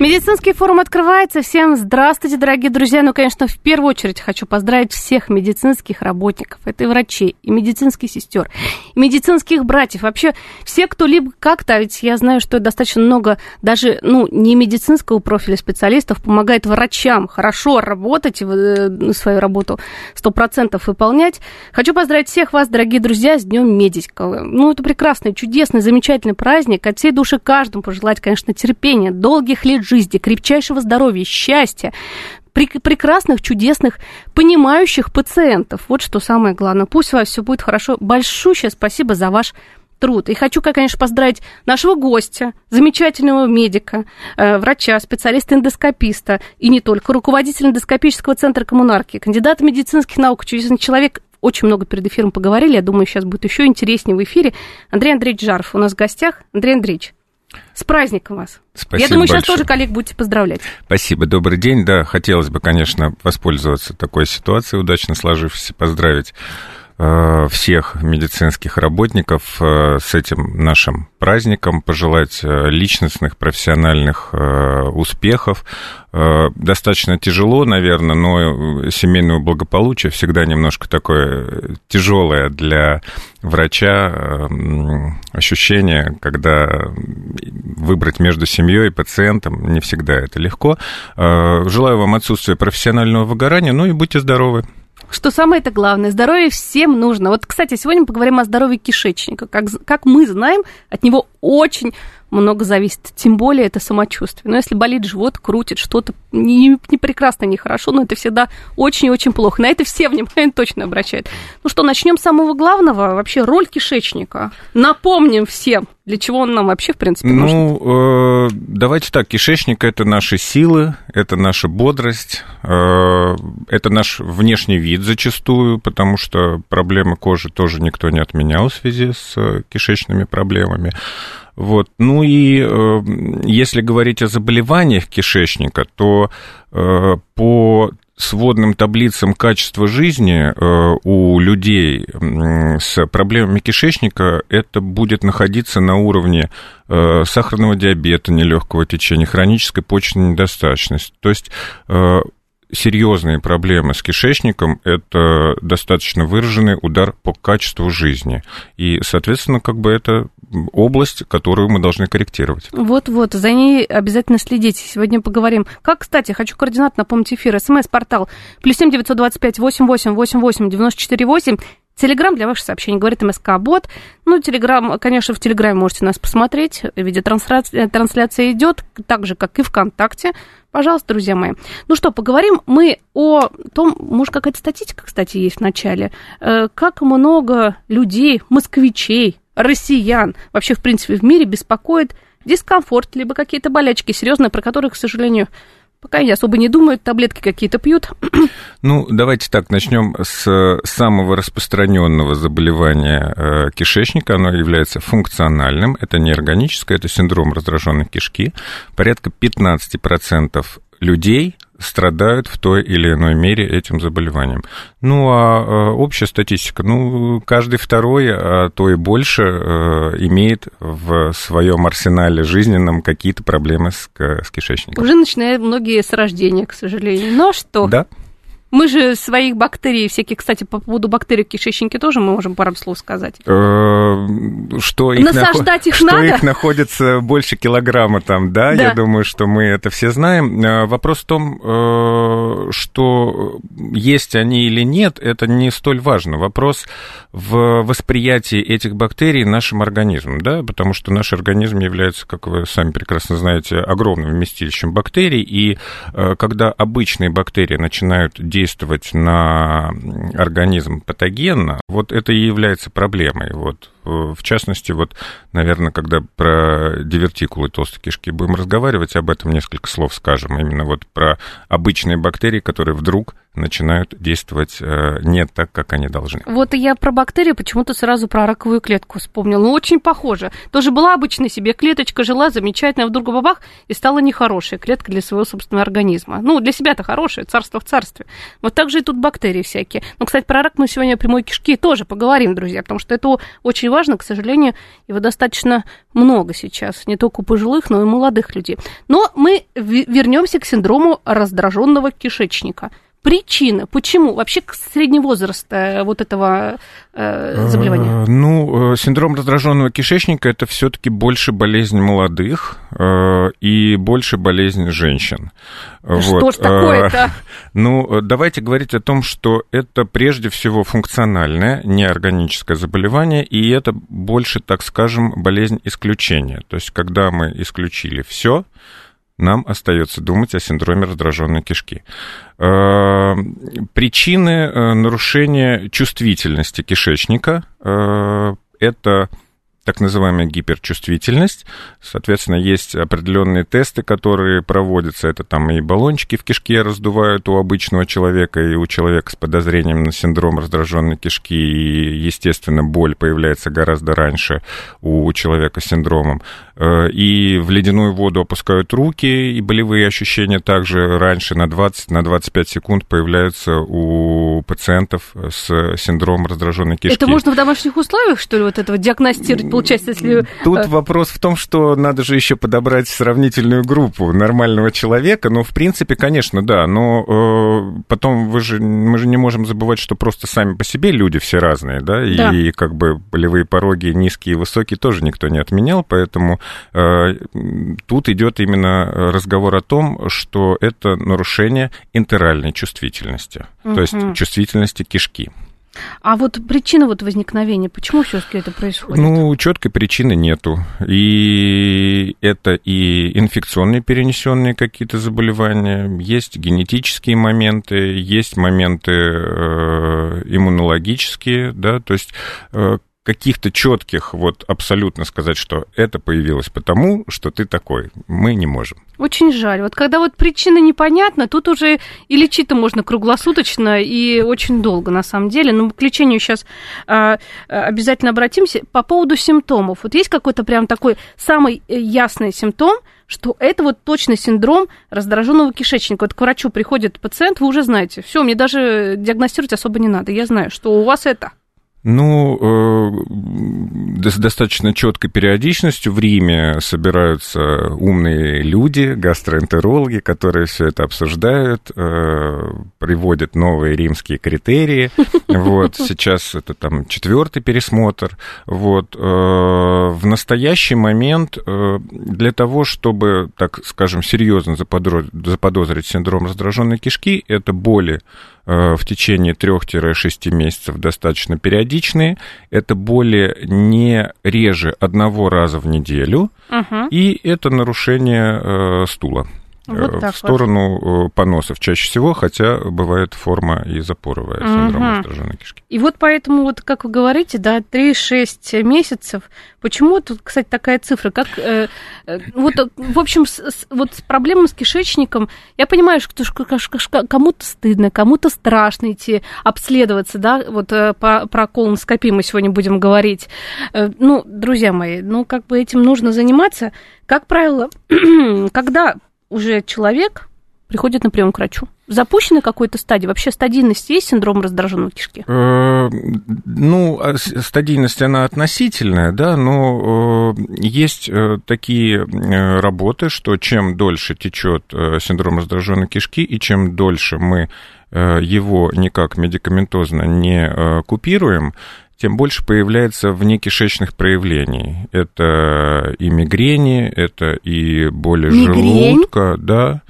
Медицинский форум открывается. Всем здравствуйте, дорогие друзья. Ну, конечно, в первую очередь хочу поздравить всех медицинских работников. Это и врачей, и медицинских сестер, и медицинских братьев. Вообще, все, кто либо как-то, а ведь я знаю, что достаточно много даже, ну, не медицинского профиля специалистов помогает врачам хорошо работать, э, свою работу сто процентов выполнять. Хочу поздравить всех вас, дорогие друзья, с Днем Медика. Ну, это прекрасный, чудесный, замечательный праздник. От всей души каждому пожелать, конечно, терпения, долгих лет жизни, крепчайшего здоровья, счастья, прекрасных, чудесных, понимающих пациентов. Вот что самое главное. Пусть у вас все будет хорошо. Большущее спасибо за ваш труд. И хочу, конечно, поздравить нашего гостя, замечательного медика, э, врача, специалиста-эндоскописта и не только, руководителя эндоскопического центра коммунарки, кандидата медицинских наук, чудесный человек. Очень много перед эфиром поговорили. Я думаю, сейчас будет еще интереснее в эфире. Андрей Андреевич Жаров у нас в гостях. Андрей Андреевич, с праздником вас. Спасибо Я думаю, большое. сейчас тоже коллег будете поздравлять. Спасибо, добрый день. Да, хотелось бы, конечно, воспользоваться такой ситуацией, удачно сложившейся, поздравить всех медицинских работников э, с этим нашим праздником, пожелать э, личностных, профессиональных э, успехов. Э, достаточно тяжело, наверное, но семейного благополучия всегда немножко такое тяжелое для врача э, ощущение, когда выбрать между семьей и пациентом не всегда это легко. Э, Желаю вам отсутствия профессионального выгорания, ну и будьте здоровы. Что самое это главное, здоровье всем нужно. Вот, кстати, сегодня мы поговорим о здоровье кишечника. Как, как мы знаем, от него очень много зависит. Тем более это самочувствие. Но если болит живот, крутит что-то не, не прекрасно, не хорошо, но это всегда очень-очень плохо. На это все внимание точно обращают. Ну что, начнем с самого главного. Вообще роль кишечника. Напомним всем, для чего он нам вообще, в принципе, нужен. Ну, э, давайте так, кишечник – это наши силы, это наша бодрость, э, это наш внешний вид зачастую, потому что проблемы кожи тоже никто не отменял в связи с э, кишечными проблемами. Вот. Ну и э, если говорить о заболеваниях кишечника, то э, по сводным таблицам качества жизни э, у людей с проблемами кишечника это будет находиться на уровне э, сахарного диабета, нелегкого течения, хронической почечной недостаточности. То есть э, серьезные проблемы с кишечником – это достаточно выраженный удар по качеству жизни. И, соответственно, как бы это область, которую мы должны корректировать. Вот-вот, за ней обязательно следите. Сегодня поговорим. Как, кстати, хочу координат напомнить эфир. СМС-портал плюс семь девятьсот двадцать пять восемь восемь восемь восемь девяносто четыре восемь. Телеграм для ваших сообщений, говорит МСК-бот. Ну, Телеграм, конечно, в Телеграме можете нас посмотреть. Видеотрансляция трансляция идет, так же, как и ВКонтакте. Пожалуйста, друзья мои. Ну что, поговорим мы о том, может, какая-то статистика, кстати, есть в начале, как много людей, москвичей, россиян вообще, в принципе, в мире беспокоит дискомфорт, либо какие-то болячки серьезные, про которые, к сожалению, Пока не особо не думают, таблетки какие-то пьют. Ну, давайте так, начнем с самого распространенного заболевания э, кишечника. Оно является функциональным. Это не органическое, это синдром раздраженной кишки. Порядка 15% людей страдают в той или иной мере этим заболеванием. Ну, а общая статистика, ну, каждый второй, а то и больше, имеет в своем арсенале жизненном какие-то проблемы с, с кишечником. Уже начинают многие с рождения, к сожалению. Но что? Да. Мы же своих бактерий, всяких, кстати, по поводу бактерий в кишечнике тоже мы можем пару слов сказать. Что их, Насаждать их что надо? их находится больше килограмма там, да? Да. Я думаю, что мы это все знаем. Э, Вопрос в том, э, что есть они или нет, это не столь важно. Вопрос в восприятии этих бактерий нашим организмом, да? Потому что наш организм является, как вы сами прекрасно знаете, огромным вместилищем бактерий, и э, когда обычные бактерии начинают действовать действовать на организм патогенно, вот это и является проблемой. Вот, в частности, вот, наверное, когда про дивертикулы толстой кишки будем разговаривать, об этом несколько слов скажем. Именно вот про обычные бактерии, которые вдруг начинают действовать э, не так, как они должны. Вот и я про бактерии почему-то сразу про раковую клетку вспомнил. Ну, очень похоже. Тоже была обычная себе клеточка, жила замечательно, а вдруг бабах, и стала нехорошая клетка для своего собственного организма. Ну, для себя-то хорошая, царство в царстве. Вот так же и тут бактерии всякие. Ну, кстати, про рак мы сегодня прямой кишки тоже поговорим, друзья, потому что это очень важно, к сожалению, его достаточно много сейчас, не только у пожилых, но и у молодых людей. Но мы вернемся к синдрому раздраженного кишечника – причина, почему вообще средний возраст э, вот этого э, заболевания? Э, ну, синдром раздраженного кишечника это все-таки больше болезнь молодых и больше болезнь женщин. Да вот. Что ж такое-то? Ну, давайте говорить о том, что это прежде всего функциональное, неорганическое заболевание, и это больше, так скажем, болезнь исключения. То есть, когда мы исключили все, нам остается думать о синдроме раздраженной кишки. Э, причины э, нарушения чувствительности кишечника э, – это так называемая гиперчувствительность. Соответственно, есть определенные тесты, которые проводятся. Это там и баллончики в кишке раздувают у обычного человека, и у человека с подозрением на синдром раздраженной кишки. И, естественно, боль появляется гораздо раньше у человека с синдромом. Э, и в ледяную воду опускают руки, и болевые ощущения также раньше на 20-25 на секунд появляются у пациентов с синдромом раздраженной кишки. Это можно в домашних условиях, что ли, вот этого диагностировать? получается, если... Тут э, вопрос в том, что надо же еще подобрать сравнительную группу нормального человека. Ну, в принципе, конечно, да. Но э, потом вы же, мы же не можем забывать, что просто сами по себе люди все разные, да, и, да. и как бы болевые пороги низкие и высокие тоже никто не отменял, поэтому тут идет именно разговор о том, что это нарушение интеральной чувствительности, угу. то есть чувствительности кишки. А вот причина вот возникновения, почему все-таки это происходит? Ну, четкой причины нету. И это и инфекционные перенесенные какие-то заболевания, есть генетические моменты, есть моменты э, иммунологические, да, то есть э, каких-то четких, вот абсолютно сказать, что это появилось потому, что ты такой, мы не можем. Очень жаль. Вот когда вот причина непонятна, тут уже и лечить-то можно круглосуточно и очень долго, на самом деле. Но к лечению сейчас а, обязательно обратимся. По поводу симптомов. Вот есть какой-то прям такой самый э, ясный симптом, что это вот точно синдром раздраженного кишечника. Вот к врачу приходит пациент, вы уже знаете, все, мне даже диагностировать особо не надо. Я знаю, что у вас это. Ну, э, с достаточно четкой периодичностью в Риме собираются умные люди, гастроэнтерологи, которые все это обсуждают, э, приводят новые римские критерии. Вот, сейчас это там четвертый пересмотр. Вот, э, в настоящий момент для того, чтобы, так скажем, серьезно заподозрить синдром раздраженной кишки, это боли Э, в течение 3-6 месяцев достаточно периодичные. Это боли не реже одного раза в неделю. Угу. И это нарушение э, стула. Вот э, в сторону вот. поносов чаще всего, хотя бывает форма и запоровая синдрома угу. раздраженной кишки. И вот поэтому, вот как вы говорите, да, 3-6 месяцев. Почему тут, кстати, такая цифра? Как, э, э вот, в общем, с, с, вот с проблемой с кишечником, я понимаю, что кому-то стыдно, кому-то страшно идти обследоваться, да, вот э, по, про колоноскопию мы сегодня будем говорить. Э, ну, друзья мои, ну, как бы этим нужно заниматься. Как правило, когда уже человек приходит на прием к врачу? В запущенной какой-то стадии? Вообще стадийность есть синдром раздраженной кишки? Э, ну, а стадийность, она относительная, да, но э, есть э, такие работы, что чем дольше течет синдром раздраженной кишки, и чем дольше мы его никак медикаментозно не купируем, тем больше появляется вне кишечных проявлений. Это и мигрени, это и боли Мигрень? желудка, да.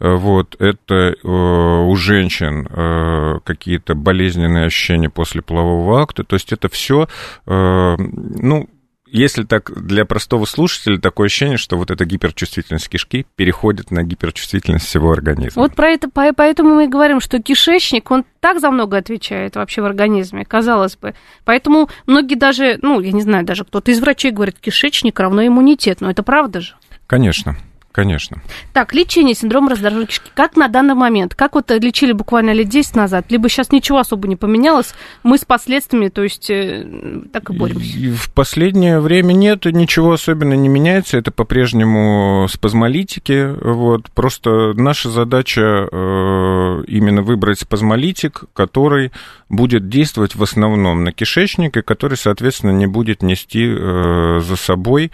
Вот, это э, у женщин э, какие-то болезненные ощущения после полового акта. То есть это все, э, ну, если так для простого слушателя, такое ощущение, что вот эта гиперчувствительность кишки переходит на гиперчувствительность всего организма. Вот про это, поэтому мы и говорим, что кишечник, он так за много отвечает вообще в организме, казалось бы. Поэтому многие даже, ну, я не знаю, даже кто-то из врачей говорит, кишечник равно иммунитет, но это правда же? Конечно. Конечно. Так, лечение синдрома раздраженной кишки. Как на данный момент? Как вот лечили буквально лет 10 назад? Либо сейчас ничего особо не поменялось, мы с последствиями, то есть, э, так и боремся? В последнее время нет, ничего особенно не меняется. Это по-прежнему спазмолитики. Вот. Просто наша задача э, именно выбрать спазмолитик, который будет действовать в основном на кишечник, и который, соответственно, не будет нести э, за собой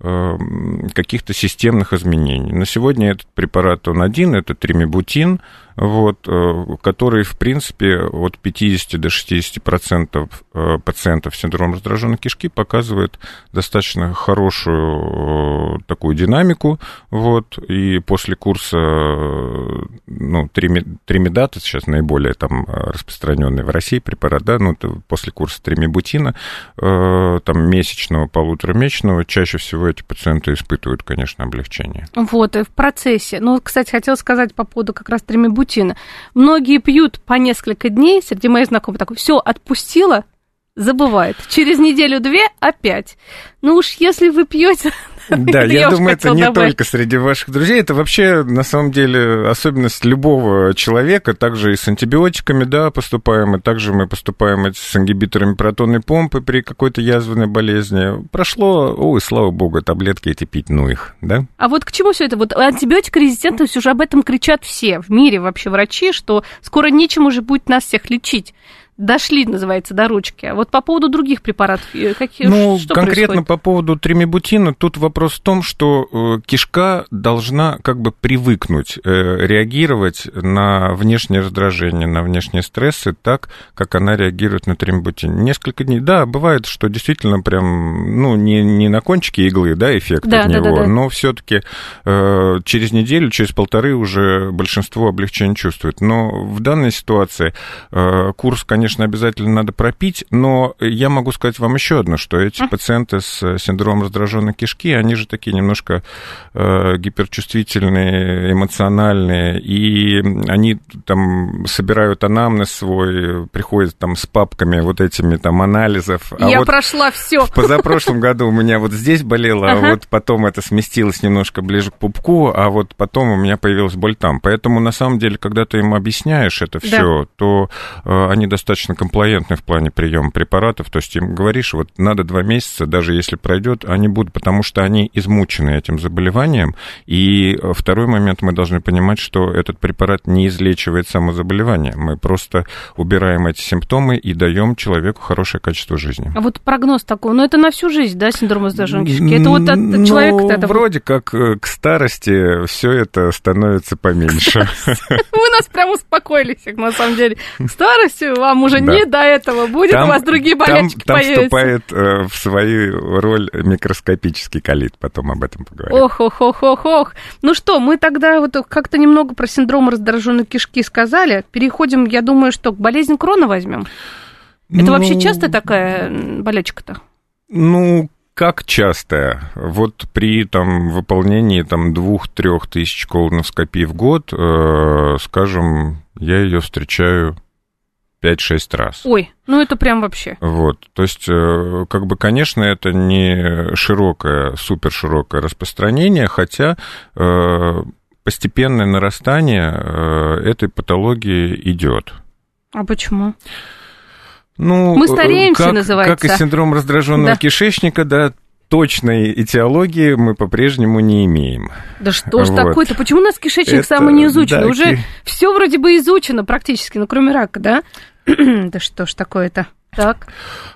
каких-то системных изменений. На сегодня этот препарат, он один, это тримибутин, вот, э, который, в принципе, от 50 до 60 процентов э, пациентов с синдромом раздраженной кишки показывает достаточно хорошую э, такую динамику, вот, и после курса, ну, тримидат, сейчас наиболее там распространенный в России препарат, да, ну, после курса тримибутина, там, месячного, полуторамесячного, чаще всего эти пациенты испытывают, конечно, облегчение. Вот, в процессе. Ну, кстати, хотела сказать по поводу как раз тримибутина, паутина. Многие пьют по несколько дней, среди моих знакомых такой, все, отпустила, забывает. Через неделю-две опять. Ну уж если вы пьете Да, я думаю, это не только среди ваших друзей, это вообще, на самом деле, особенность любого человека, также и с антибиотиками, да, поступаем, и также мы поступаем с ингибиторами протонной помпы при какой-то язвенной болезни. Прошло, ой, слава богу, таблетки эти пить, ну их, да? А вот к чему все это? Вот антибиотикорезистентность уже об этом кричат все в мире вообще врачи, что скоро нечем уже будет нас всех лечить дошли, называется, до ручки. А вот по поводу других препаратов, э, какие Ну, что конкретно происходит? по поводу тримибутина, тут вопрос в том, что э, кишка должна как бы привыкнуть э, реагировать на внешние раздражения, на внешние стрессы так, как она реагирует на тримибутин. Несколько дней, да, бывает, что действительно прям, ну, не, не на кончике иглы, да, эффект да, от да, него, да, да. но все таки через неделю, через полторы уже большинство облегчения чувствует. Но в данной ситуации курс, конечно, конечно, обязательно надо пропить, но я могу сказать вам еще одно, что эти пациенты с синдромом раздраженной кишки, они же такие немножко э, гиперчувствительные, эмоциональные, и они там собирают анамнез свой, приходят там с папками вот этими там анализов. А я вот прошла все. В позапрошлом году у меня вот здесь болело, а вот потом это сместилось немножко ближе к пупку, а вот потом у меня появилась боль там. Поэтому на самом деле, когда ты им объясняешь это все, то э, они достаточно достаточно комплаентны в плане приема препаратов, то есть им говоришь, вот надо два месяца, даже если пройдет, они будут, потому что они измучены этим заболеванием, и э, второй момент, мы должны понимать, что этот препарат не излечивает само заболевание, мы просто убираем эти симптомы и даем человеку хорошее качество жизни. А вот прогноз такой, ну это на всю жизнь, да, синдром кишки? Это вот от ну, человека... Это... вроде как э, к старости все это становится поменьше. Вы нас прям успокоили всех, на самом деле. К старости вам уже уже да. не до этого будет, там, у вас другие болячки там, там вступает э, в свою роль микроскопический колит, потом об этом поговорим. Ох, ох, ох, ох, ох. Ну что, мы тогда вот как-то немного про синдром раздраженной кишки сказали. Переходим, я думаю, что к болезни Крона возьмем. Это ну, вообще часто такая болячка-то? Ну, как часто? Вот при там, выполнении там, двух-трех тысяч колоноскопий в год, э, скажем, я ее встречаю 5-6 раз. Ой, ну это прям вообще. Вот, то есть, э, как бы, конечно, это не широкое, супер широкое распространение, хотя э, постепенное нарастание э, этой патологии идет. А почему? Ну, Мы стареемся, как, называется. Как и синдром раздраженного да. кишечника, да, точной этиологии мы по-прежнему не имеем. Да что ж вот. такое-то? Почему у нас кишечник Это, самый не изучен? Да, Уже ки... все вроде бы изучено практически, ну кроме рака, да? да что ж такое-то? Так.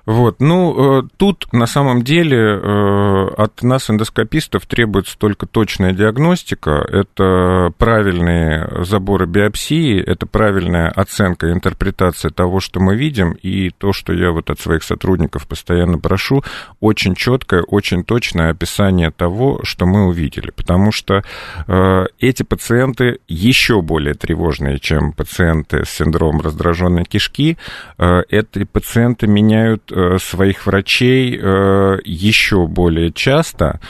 Вот, ну, э, тут на самом деле э, от нас, эндоскопистов, требуется только точная диагностика, это правильные заборы биопсии, это правильная оценка, интерпретация того, что мы видим, и то, что я вот от своих сотрудников постоянно прошу, очень четкое, очень точное описание того, что мы увидели, потому что э, эти пациенты еще более тревожные, чем пациенты с синдромом раздраженной кишки, эти пациенты пациенты меняют своих врачей еще более часто,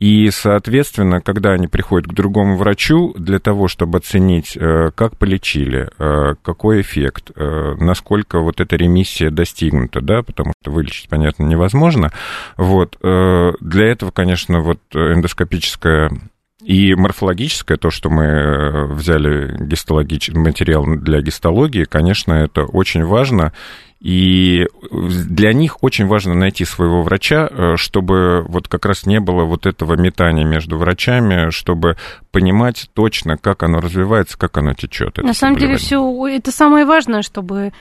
и, соответственно, когда они приходят к другому врачу для того, чтобы оценить, э, как полечили, э, какой эффект, э, насколько вот эта ремиссия достигнута, да, потому что вылечить, понятно, невозможно, вот, для этого, конечно, вот эндоскопическая и морфологическое, то, что мы взяли гистологич... материал для гистологии, конечно, это очень важно. И для них очень важно найти своего врача, э, чтобы вот как раз не было вот этого метания между врачами, чтобы понимать точно, как оно развивается, как оно течет. На самом деле все это самое важное, чтобы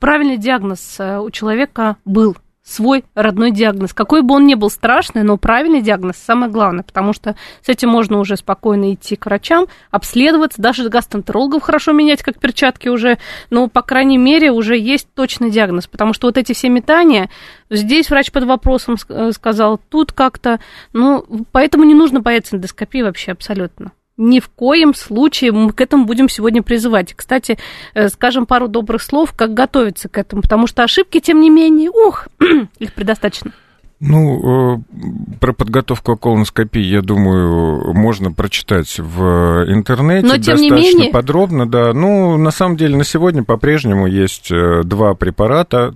правильный диагноз э, у человека был свой родной диагноз. Какой бы он ни был страшный, но правильный диагноз самое главное, потому что с этим можно уже спокойно идти к врачам, обследоваться, даже гастроэнтерологов хорошо менять, как перчатки уже, но, по крайней мере, уже есть точный диагноз, потому что вот эти все метания, здесь врач под вопросом э, сказал, тут как-то, ну, поэтому не нужно бояться эндоскопии вообще абсолютно ни в коем случае мы к этому будем сегодня призывать. Кстати, э, скажем пару добрых слов, как готовиться к этому, потому что ошибки, тем не менее, ух, их предостаточно. Ну, э, про подготовку к колоноскопии, я думаю, можно прочитать в интернете Но, тем достаточно не менее... подробно, да. Ну, на самом деле, на сегодня по-прежнему есть э, два препарата.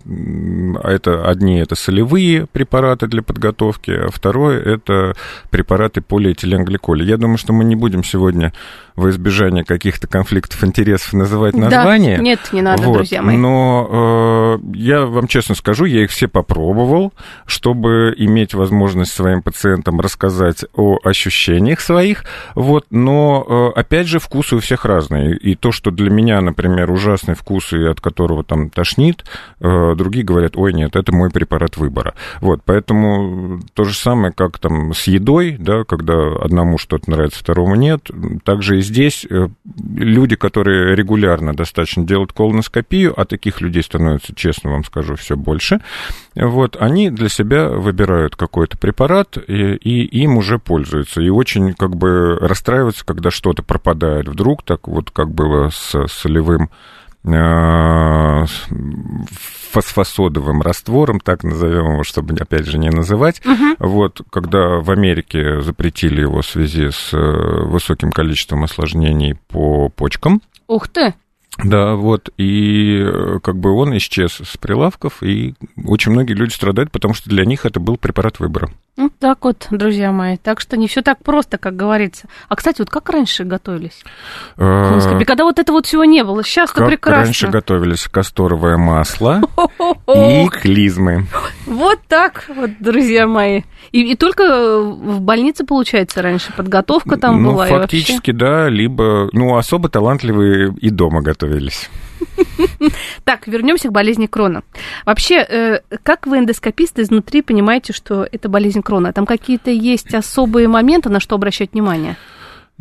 Это одни это солевые препараты для подготовки, а второе это препараты полиэтиленгликоля. Я думаю, что мы не будем сегодня во избежание каких-то конфликтов интересов называть названия. Да, нет, не надо, вот. друзья мои. Но э, я вам честно скажу, я их все попробовал, чтобы иметь возможность своим пациентам рассказать о ощущениях своих. Вот. Но, э, опять же, вкусы у всех разные. И то, что для меня, например, ужасный вкус, и от которого там тошнит, э, другие говорят, ой, нет, это мой препарат выбора. Вот. Поэтому то же самое, как там с едой, да, когда одному что-то нравится, второму нет, также и здесь э, люди, которые регулярно достаточно делают колоноскопию, а таких людей становится, честно вам скажу, все больше, вот, они для себя выбирают какой-то препарат и, и им уже пользуются. И очень как бы расстраиваются, когда что-то пропадает вдруг, так вот как было с солевым э, фосфосодовым раствором, так назовем его, чтобы, опять же, не называть. Угу. Вот, когда в Америке запретили его в связи с э, высоким количеством осложнений по почкам. Ух ты! Да, вот, и э, как бы он исчез с прилавков, и очень многие люди страдают, потому что для них это был препарат выбора. Вот так вот, друзья мои. Так что не все так просто, как говорится. А, кстати, вот как раньше готовились? А, когда вот этого вот всего не было. Сейчас-то прекрасно. раньше готовились касторовое масло и клизмы. Вот так вот, друзья мои. И, и только в больнице, получается, раньше подготовка там ну, была? фактически, да, либо, ну, особо талантливые и дома готовились. Так, вернемся к болезни Крона. Вообще, э, как вы эндоскопист изнутри понимаете, что это болезнь Крона? Там какие-то есть особые моменты, на что обращать внимание?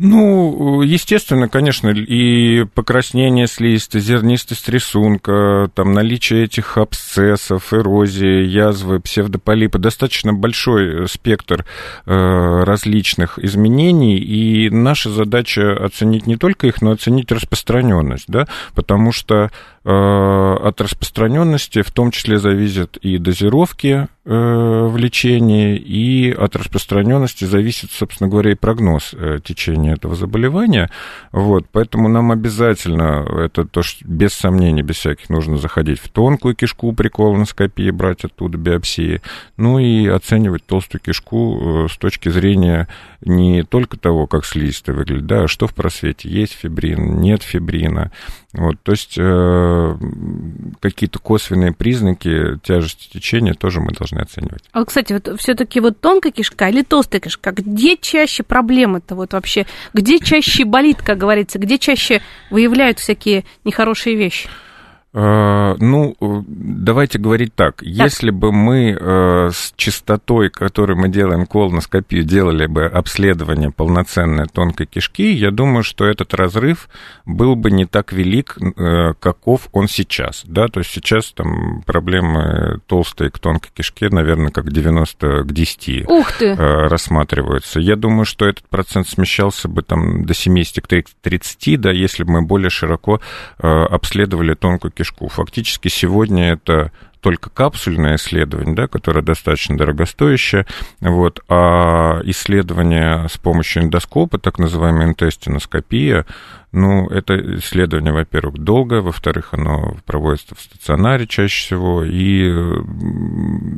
Ну, естественно, конечно, и покраснение слизистой, зернистость рисунка, там наличие этих абсцессов, эрозии, язвы, псевдополипа, достаточно большой спектр э, различных изменений, и наша задача оценить не только их, но оценить распространенность, да, потому что э, от распространенности в том числе зависят и дозировки э, в лечении, и от распространенности зависит, собственно говоря, и прогноз э, течения этого заболевания. Вот, поэтому нам обязательно, это то, что без сомнений, без всяких, нужно заходить в тонкую кишку при колоноскопии, брать оттуда биопсии, ну и оценивать толстую кишку э, с точки зрения не только того, как слизистая выглядит, да, а что в просвете, есть фибрин, нет фибрина. Вот, то есть э, какие-то косвенные признаки тяжести течения тоже мы должны оценивать. А, кстати, вот все-таки вот тонкая кишка или толстая кишка, где чаще проблемы-то вот вообще? Где чаще болит, как говорится? Где чаще выявляют всякие нехорошие вещи? Э, ну, давайте говорить так. так. Если бы мы э, с частотой, которой мы делаем колоноскопию, делали бы обследование полноценной тонкой кишки, я думаю, что этот разрыв был бы не так велик, э, каков он сейчас. Да? То есть сейчас там проблемы толстой к тонкой кишке, наверное, как 90 к 10 Ух ты. рассматриваются. Я думаю, что этот процент смещался бы там до 70 к 30, да, если бы мы более широко обследовали тонкую кишку кишку. Фактически сегодня это только капсульное исследование, да, которое достаточно дорогостоящее, вот, а исследование с помощью эндоскопа, так называемая интестиноскопия, ну, это исследование, во-первых, долгое, во-вторых, оно проводится в стационаре чаще всего, и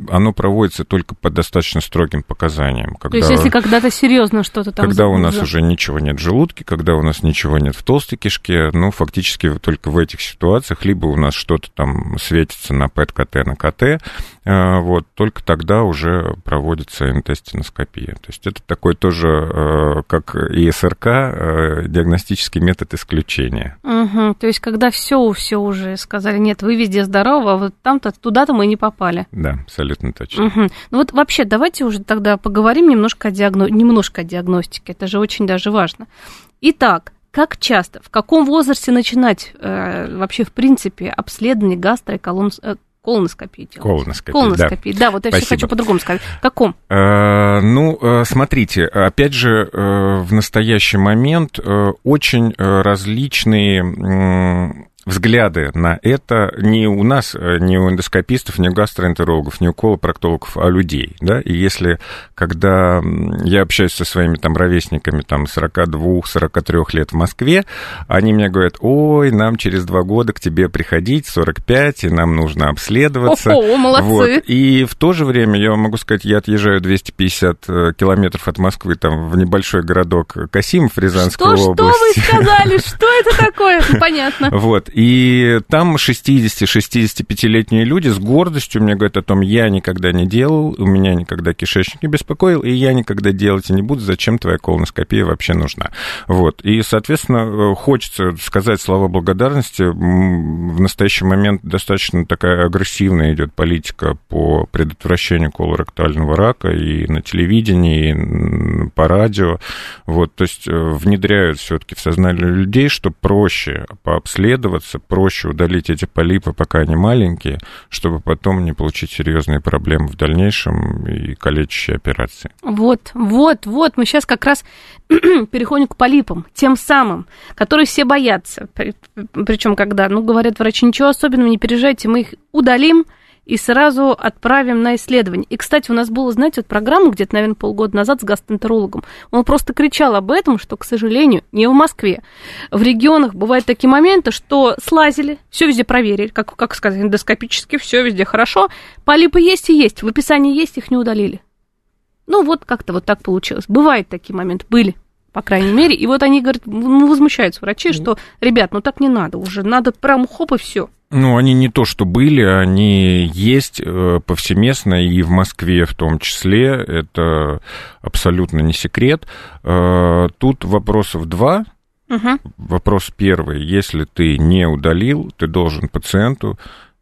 оно проводится только по достаточно строгим показаниям. Когда, То есть, если когда-то серьезно что-то там... Когда у нас уже ничего нет в желудке, когда у нас ничего нет в толстой кишке, ну, фактически только в этих ситуациях, либо у нас что-то там светится на ПЭТ-КТ, на КТ, а, вот, только тогда уже проводится интестиноскопия. То есть это такой тоже, э, как ИСРК, э, диагностический метод исключения. Угу, то есть когда все, все уже сказали, нет, вы везде здоровы, а вот там-то, туда-то мы не попали. Да, абсолютно точно. Угу. Ну вот вообще давайте уже тогда поговорим немножко о, диагно... немножко о диагностике, это же очень даже важно. Итак, как часто, в каком возрасте начинать э, вообще, в принципе, обследование гастро- э, колоноскопии делать. Колоноскопии, Колоноскопии, да. да, вот я Спасибо. все хочу по-другому сказать. Каком? Э, ну, э, смотрите, опять же, э, в настоящий момент очень различные взгляды на это не у нас, э, не у эндоскопистов, не у гастроэнтерологов, не у колопроктологов, а людей, да, и если, когда я общаюсь со своими там ровесниками, там, 42-43 лет в Москве, они мне говорят, ой, нам через два года к тебе приходить, 45, и нам нужно обследоваться. О, молодцы! Вот. И в то же время, я могу сказать, я отъезжаю 250 э, километров от Москвы, там, в небольшой городок Касимов Рязанской что, области. Что вы сказали? Что это такое? Понятно. Вот, и там 60-65-летние люди с гордостью мне говорят о том, я никогда не делал, у меня никогда кишечник не беспокоил, и я никогда делать и не буду, зачем твоя колоноскопия вообще нужна. Вот. И, соответственно, хочется сказать слова благодарности. В настоящий момент достаточно такая агрессивная идет политика по предотвращению колоректального рака и на телевидении, и по радио. Вот. То есть э, внедряют все-таки в сознание людей, что проще пообследоваться, оперироваться, проще удалить эти полипы, пока они маленькие, чтобы потом не получить серьезные проблемы в дальнейшем и калечащие операции. Вот, вот, вот, мы сейчас как раз переходим к полипам, тем самым, которые все боятся. Причем, когда, ну, говорят врачи, ничего особенного, не переживайте, мы их удалим, и сразу отправим на исследование. И, кстати, у нас была, знаете, вот программа где-то, наверное, полгода назад с гастроэнтерологом. Он просто кричал об этом, что, к сожалению, не в Москве. В регионах бывают такие моменты, что слазили, все везде проверили, как, как сказать, эндоскопически, все везде хорошо. Полипы есть и есть, в описании есть, их не удалили. Ну, вот как-то вот так получилось. Бывают такие моменты, были по крайней мере. И вот они говорят, ну, возмущаются врачи, что, ребят, ну так не надо уже, надо прям хоп и все. Ну, они не то, что были, они есть э, повсеместно и в Москве в том числе. Это абсолютно не секрет. Э, тут вопросов два. Угу. Вопрос первый. Если ты не удалил, ты должен пациенту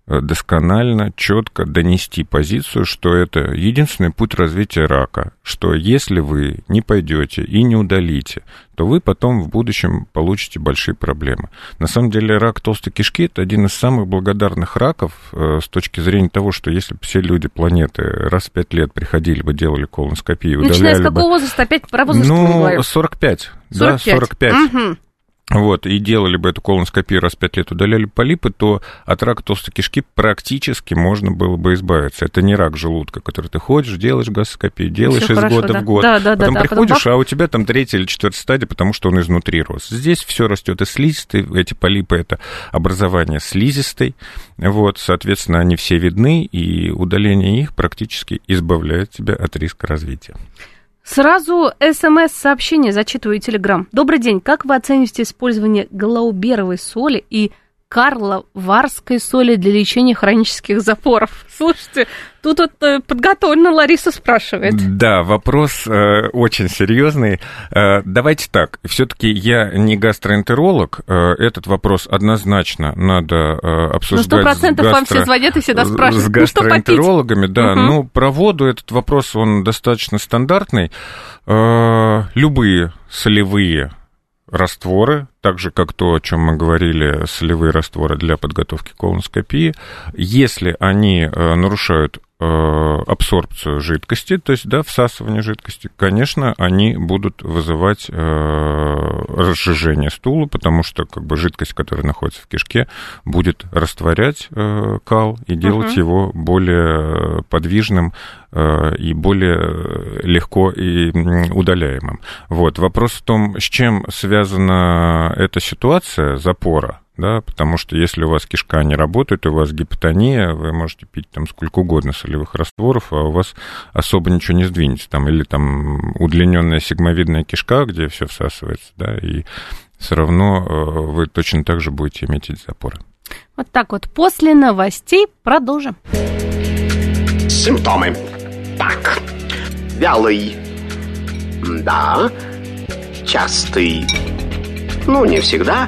досконально, четко донести позицию, что это единственный путь развития рака, что если вы не пойдете и не удалите, то вы потом в будущем получите большие проблемы. На самом деле рак толстой кишки – это один из самых благодарных раков э, с точки зрения того, что если бы все люди планеты раз в пять лет приходили бы, делали колоноскопию, удаляли Начиная с какого бы... возраста? Опять про возраст Ну, 45. 45. Да, 45. Угу вот, и делали бы эту колоноскопию раз в 5 лет, удаляли полипы, то от рака толстой кишки практически можно было бы избавиться. Это не рак желудка, который ты ходишь, делаешь гастроскопию, делаешь Всё из хорошо, года да. в год. Да, да, потом да, приходишь, потом... а у тебя там третья или четвертая стадия, потому что он изнутри рос. Здесь все растет из слизистой, эти полипы это образование слизистой, вот, соответственно, они все видны, и удаление их практически избавляет тебя от риска развития. Сразу смс-сообщение зачитываю Телеграм. Добрый день. Как вы оцениваете использование галауберовой соли и карловарской соли для лечения хронических запоров? Слушайте, Тут вот э, подготовлена Лариса спрашивает. Да, вопрос э, очень серьезный. Э, давайте так, все-таки я не гастроэнтеролог. Э, этот вопрос однозначно надо э, обсуждать. Ну, сто процентов гастро... вам все звонят и всегда спрашивают. С гастроэнтерологами, ну, да. Угу. Ну, про воду этот вопрос, он достаточно стандартный. Э, любые солевые растворы, так же, как то, о чем мы говорили, солевые растворы для подготовки колоноскопии, если они э, нарушают абсорбцию жидкости, то есть, да, всасывание жидкости, конечно, они будут вызывать разжижение стула, потому что, как бы, жидкость, которая находится в кишке, будет растворять кал и делать угу. его более подвижным и более легко и удаляемым. Вот. Вопрос в том, с чем связана эта ситуация запора, да, потому что если у вас кишка не работает, у вас гипотония, вы можете пить там сколько угодно солевых растворов, а у вас особо ничего не сдвинется, там, или там удлиненная сигмовидная кишка, где все всасывается, да, и все равно э, вы точно так же будете иметь эти запоры. Вот так вот. После новостей продолжим. Симптомы. Так. Вялый. Да. Частый. Ну, не всегда.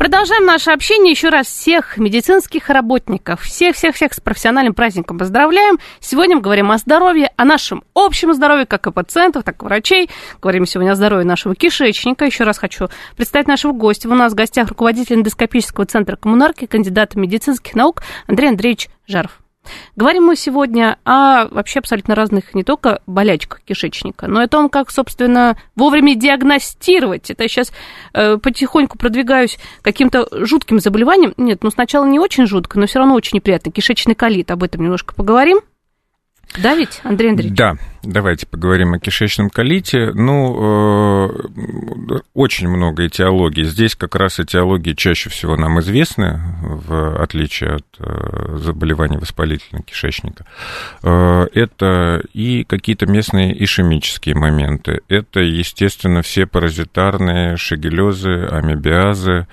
Продолжаем наше общение. Еще раз всех медицинских работников, всех-всех-всех с профессиональным праздником поздравляем. Сегодня мы говорим о здоровье, о нашем общем здоровье, как и пациентов, так и врачей. Говорим сегодня о здоровье нашего кишечника. Еще раз хочу представить нашего гостя. У нас в гостях руководитель эндоскопического центра коммунарки, кандидат медицинских наук Андрей Андреевич Жаров. Говорим мы сегодня о вообще абсолютно разных не только болячках кишечника, но и о том, как, собственно, вовремя диагностировать. Это я сейчас э, потихоньку продвигаюсь каким-то жутким заболеванием. Нет, ну сначала не очень жутко, но все равно очень неприятно. Кишечный колит, об этом немножко поговорим. Да ведь, Андрей Андреевич? Да, давайте поговорим о кишечном колите. Ну, э, очень много этиологий. Здесь как раз этиологии чаще всего нам известны, в отличие от э, заболеваний воспалительного кишечника. Э, это и какие-то местные ишемические моменты. Это, естественно, все паразитарные шагелезы, амебиазы,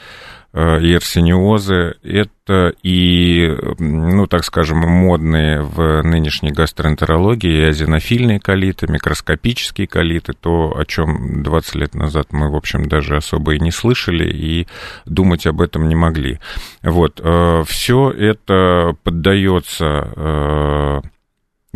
и арсениозы, это и, ну, так скажем, модные в нынешней гастроэнтерологии азинофильные колиты, микроскопические колиты, то, о чем 20 лет назад мы, в общем, даже особо и не слышали, и думать об этом не могли. Вот, э, все это поддается э,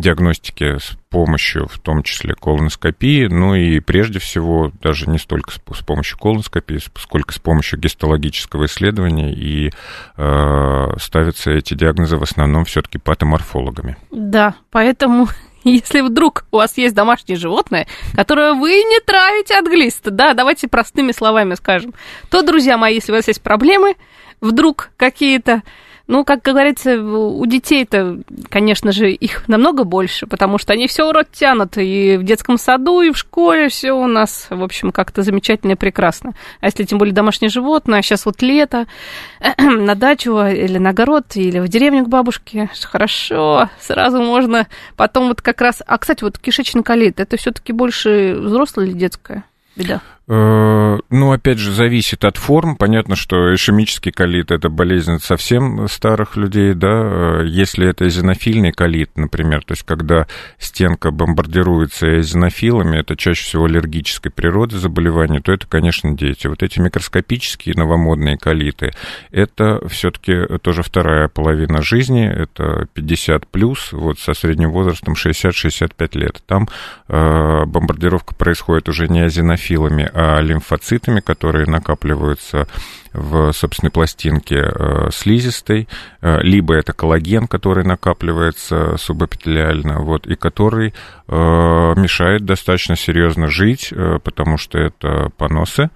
диагностики с помощью, в том числе, колоноскопии, ну и прежде всего даже не столько с, помощью колоноскопии, сколько с помощью гистологического исследования, и э, ставятся эти диагнозы в основном все-таки патоморфологами. Да, поэтому если вдруг у вас есть домашнее животное, которое вы не травите от глиста, да, давайте простыми словами скажем, то, друзья мои, если у вас есть проблемы, вдруг какие-то, ну, как говорится, у детей-то, конечно же, их намного больше, потому что они все урод тянут и в детском саду, и в школе все у нас, в общем, как-то замечательно и прекрасно. А если тем более домашнее животное, а сейчас вот лето, на дачу или на огород, или в деревню к бабушке, хорошо, сразу можно потом вот как раз... А, кстати, вот кишечный колит, это все-таки больше взрослое или детское? Беда. Э, ну, опять же, зависит от форм. Понятно, что ишемический колит – это болезнь совсем старых людей, да. Э, если это эзинофильный колит, например, то есть когда стенка бомбардируется эзинофилами, это чаще всего аллергической природы заболевания, то это, конечно, дети. Вот эти микроскопические новомодные колиты – это все таки тоже вторая половина жизни, это 50 плюс, вот со средним возрастом 60-65 лет. Там э, бомбардировка происходит уже не эзинофилами, а лимфоцитами, которые накапливаются в собственной пластинке э, слизистой, э, либо это коллаген, который накапливается субэпителиально, вот, и который э, мешает достаточно серьезно жить, потому что это поносы,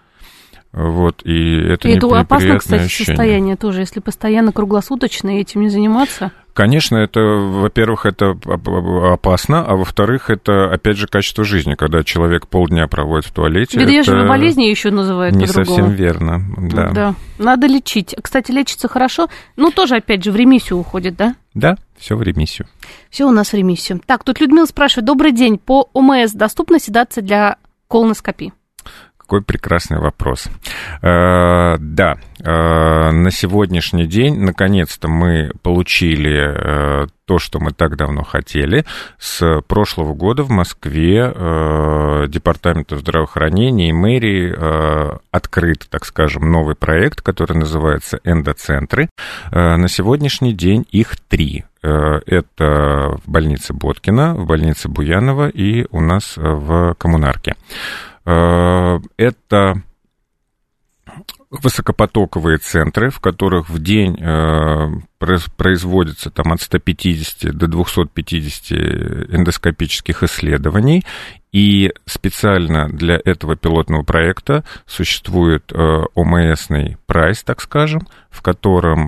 вот, и это и это опасно, кстати, ощущение. состояние тоже, если постоянно круглосуточно этим не заниматься. Конечно, это, во-первых, это опасно, а во-вторых, это, опять же, качество жизни, когда человек полдня проводит в туалете. Медвежьи болезни еще называют Не совсем верно, да. да. Надо лечить. Кстати, лечится хорошо, ну, тоже, опять же, в ремиссию уходит, да? Да, все в ремиссию. Все у нас в ремиссию. Так, тут Людмила спрашивает, добрый день, по ОМС доступна седация для колоноскопии? Какой прекрасный вопрос. Э, да, э, на сегодняшний день, наконец-то, мы получили э, то, что мы так давно хотели. С прошлого года в Москве Департаментом здравоохранения и мэрии открыт, так скажем, новый проект, который называется «Эндоцентры». На сегодняшний день их три. Это в больнице Боткина, в больнице Буянова и у нас в коммунарке. Э, это высокопотоковые центры, в которых в день э, производится там, от 150 до 250 эндоскопических исследований, и специально для этого пилотного проекта существует э, ОМСный прайс, так скажем, в котором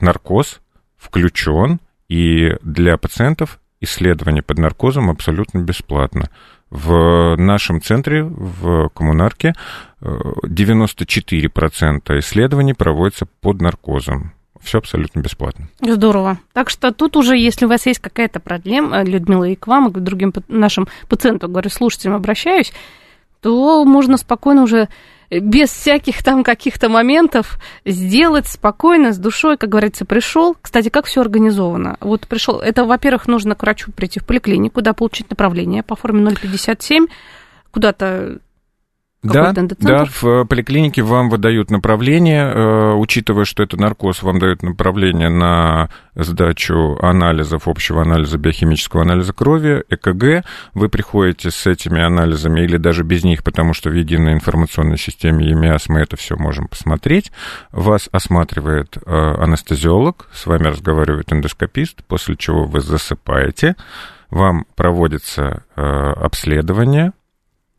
наркоз включен, и для пациентов исследование под наркозом абсолютно бесплатно. В нашем центре, в коммунарке, 94% э, исследований проводятся под наркозом. Все абсолютно бесплатно. Здорово. Так что тут уже, если у вас есть какая-то проблема, Людмила, и к вам, и к другим нашим пациентам, говорю, слушателям обращаюсь, то можно спокойно уже без всяких там каких-то моментов сделать спокойно, с душой, как говорится, пришел. Кстати, как все организовано? Вот пришел, это, во-первых, нужно к врачу прийти в поликлинику, да, получить направление по форме 057, куда-то да, да, в э, поликлинике вам выдают направление, э, учитывая, что это наркоз, вам дают направление на сдачу анализов, общего анализа, биохимического анализа крови, ЭКГ. Вы приходите с этими анализами или даже без них, потому что в единой информационной системе ЕМИАС мы это все можем посмотреть. Вас осматривает э, анестезиолог, с вами разговаривает эндоскопист, после чего вы засыпаете, вам проводится обследование,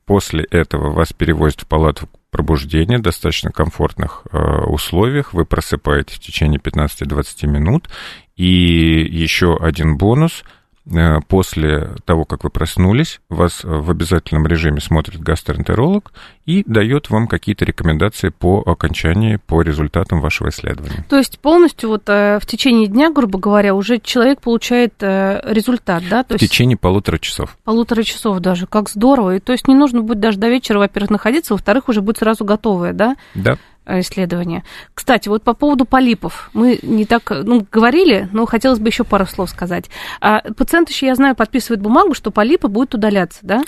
После этого вас перевозят в палату пробуждения достаточно комфортных э, условиях. Вы просыпаетесь в течение 15-20 минут. И еще один бонус – после того, как вы проснулись, вас в обязательном режиме смотрит гастроэнтеролог и дает вам какие-то рекомендации по окончании, по результатам вашего исследования. То есть полностью вот э, в течение дня, грубо говоря, уже человек получает э, результат, да? То в есть течение полутора часов. Полутора часов даже, как здорово. И то есть не нужно будет даже до вечера, во-первых, находиться, во-вторых, уже будет сразу готовое, да? Да. Э, исследования. Кстати, вот по поводу полипов. Мы не так ну, говорили, но хотелось бы еще пару слов сказать. А пациент еще, я знаю, подписывает бумагу, что полипы будут удаляться, да?